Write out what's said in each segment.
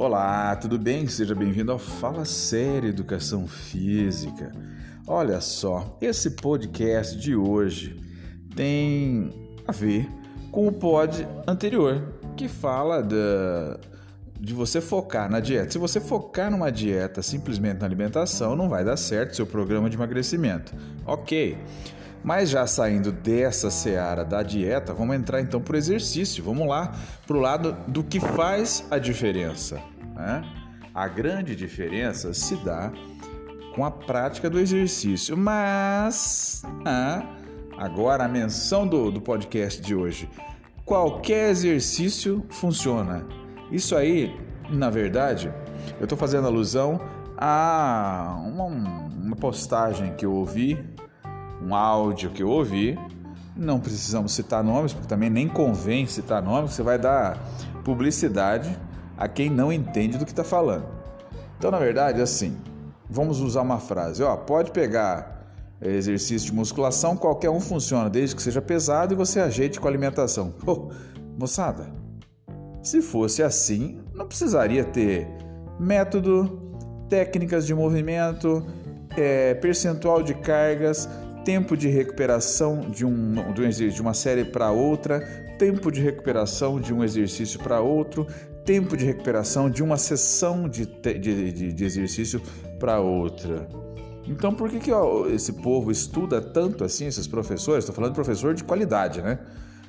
Olá, tudo bem? Seja bem-vindo ao Fala Sério Educação Física. Olha só, esse podcast de hoje tem a ver com o pod anterior, que fala da, de você focar na dieta. Se você focar numa dieta simplesmente na alimentação, não vai dar certo seu programa de emagrecimento. Ok. Mas já saindo dessa seara da dieta, vamos entrar então para o exercício. Vamos lá para o lado do que faz a diferença. Né? A grande diferença se dá com a prática do exercício. Mas ah, agora a menção do, do podcast de hoje: qualquer exercício funciona. Isso aí, na verdade, eu estou fazendo alusão a uma, uma postagem que eu ouvi um áudio que eu ouvi. Não precisamos citar nomes, porque também nem convém citar nomes, você vai dar publicidade a quem não entende do que está falando. Então, na verdade, assim, vamos usar uma frase: ó, pode pegar exercício de musculação, qualquer um funciona, desde que seja pesado e você ajeite com a alimentação. Moçada, se fosse assim, não precisaria ter método, técnicas de movimento, é, percentual de cargas, tempo de recuperação de, um, de, um, de uma série para outra, tempo de recuperação de um exercício para outro, tempo de recuperação de uma sessão de, de, de, de exercício para outra. Então, por que, que ó, esse povo estuda tanto assim, esses professores? Estou falando de professor de qualidade, né?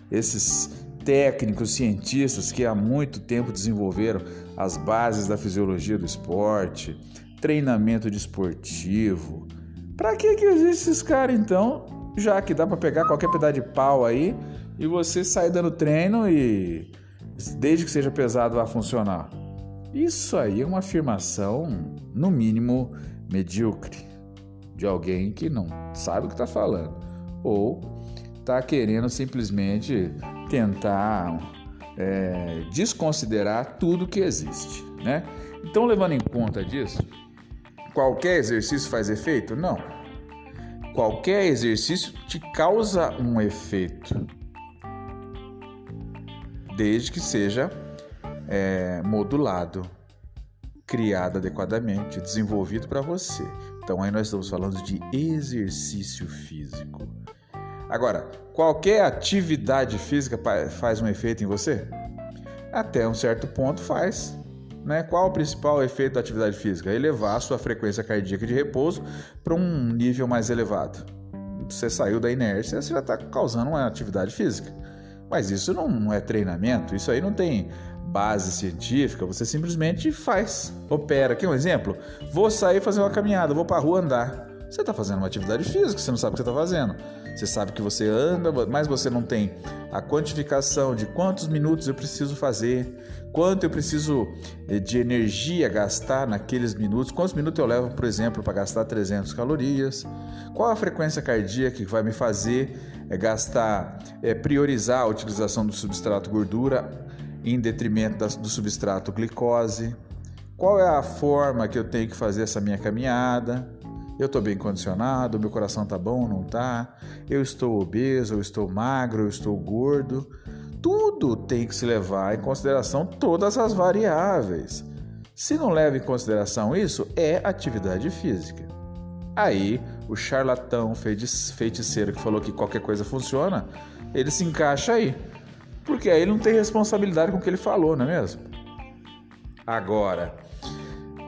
Esses técnicos, cientistas que há muito tempo desenvolveram as bases da fisiologia do esporte, treinamento desportivo, Pra que que existe esses caras então? Já que dá para pegar qualquer pedaço de pau aí e você sair dando treino e desde que seja pesado vai funcionar. Isso aí é uma afirmação, no mínimo, medíocre de alguém que não sabe o que está falando ou está querendo simplesmente tentar é, desconsiderar tudo que existe, né? Então, levando em conta disso, Qualquer exercício faz efeito? Não. Qualquer exercício te causa um efeito, desde que seja é, modulado, criado adequadamente, desenvolvido para você. Então aí nós estamos falando de exercício físico. Agora, qualquer atividade física faz um efeito em você? Até um certo ponto faz. Né? Qual o principal efeito da atividade física? Elevar a sua frequência cardíaca de repouso para um nível mais elevado. Você saiu da inércia, você já está causando uma atividade física. Mas isso não é treinamento, isso aí não tem base científica, você simplesmente faz, opera. Aqui um exemplo: vou sair fazer uma caminhada, vou para a rua andar. Você está fazendo uma atividade física, você não sabe o que você está fazendo. Você sabe que você anda, mas você não tem a quantificação de quantos minutos eu preciso fazer, quanto eu preciso eh, de energia gastar naqueles minutos, quantos minutos eu levo, por exemplo, para gastar 300 calorias, qual a frequência cardíaca que vai me fazer é, gastar, é, priorizar a utilização do substrato gordura em detrimento do substrato glicose, qual é a forma que eu tenho que fazer essa minha caminhada eu estou bem condicionado, meu coração está bom ou não está, eu estou obeso, eu estou magro, eu estou gordo. Tudo tem que se levar em consideração todas as variáveis. Se não leva em consideração isso, é atividade física. Aí, o charlatão feiticeiro que falou que qualquer coisa funciona, ele se encaixa aí. Porque aí ele não tem responsabilidade com o que ele falou, não é mesmo? Agora,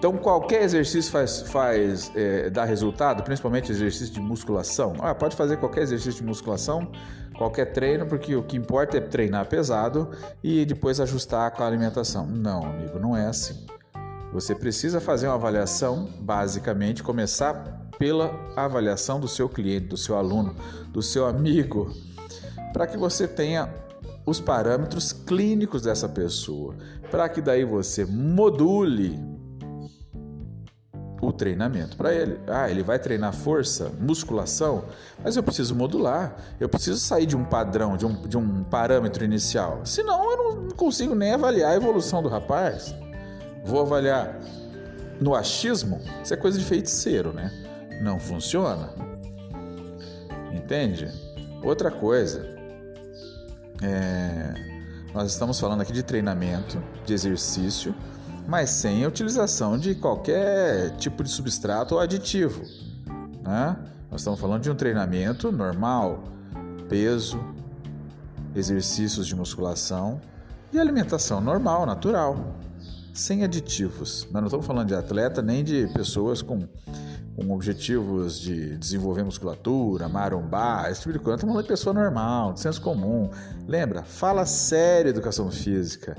então, qualquer exercício faz, faz é, dá resultado, principalmente exercício de musculação. Ah, pode fazer qualquer exercício de musculação, qualquer treino, porque o que importa é treinar pesado e depois ajustar com a alimentação. Não, amigo, não é assim. Você precisa fazer uma avaliação, basicamente, começar pela avaliação do seu cliente, do seu aluno, do seu amigo, para que você tenha os parâmetros clínicos dessa pessoa, para que daí você module o treinamento para ele. Ah, ele vai treinar força, musculação, mas eu preciso modular. Eu preciso sair de um padrão, de um, de um parâmetro inicial. Senão eu não consigo nem avaliar a evolução do rapaz. Vou avaliar no achismo, isso é coisa de feiticeiro, né? Não funciona. Entende? Outra coisa, é, nós estamos falando aqui de treinamento, de exercício mas sem a utilização de qualquer tipo de substrato ou aditivo. Né? Nós estamos falando de um treinamento normal, peso, exercícios de musculação e alimentação normal, natural, sem aditivos. Nós não estamos falando de atleta nem de pessoas com, com objetivos de desenvolver musculatura, marombar, esse tipo de coisa. Estamos falando de pessoa normal, de senso comum. Lembra? Fala sério educação física.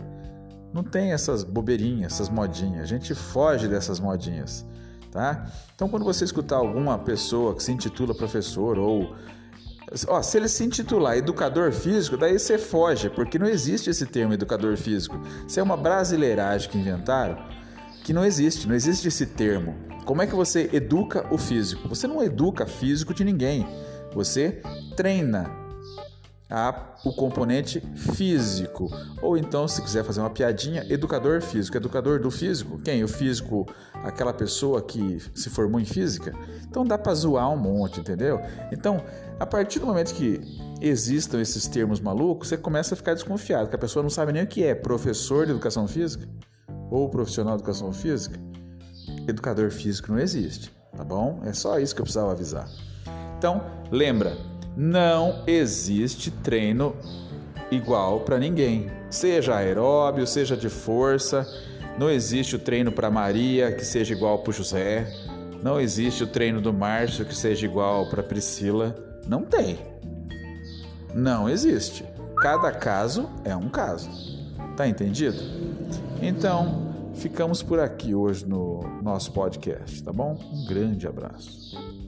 Não tem essas bobeirinhas, essas modinhas. A gente foge dessas modinhas, tá? Então, quando você escutar alguma pessoa que se intitula professor ou Ó, se ele se intitular educador físico, daí você foge, porque não existe esse termo educador físico. Isso é uma brasileiragem que inventaram, que não existe, não existe esse termo. Como é que você educa o físico? Você não educa físico de ninguém. Você treina a, o componente físico. Ou então, se quiser fazer uma piadinha, educador físico. Educador do físico? Quem? O físico, aquela pessoa que se formou em física? Então dá para zoar um monte, entendeu? Então, a partir do momento que existam esses termos malucos, você começa a ficar desconfiado, que a pessoa não sabe nem o que é professor de educação física ou profissional de educação física. Educador físico não existe, tá bom? É só isso que eu precisava avisar. Então, lembra, não existe treino igual para ninguém, seja aeróbio, seja de força. Não existe o treino para Maria que seja igual para José. Não existe o treino do Márcio que seja igual para Priscila. Não tem. Não existe. Cada caso é um caso. Tá entendido? Então, ficamos por aqui hoje no nosso podcast, tá bom? Um grande abraço.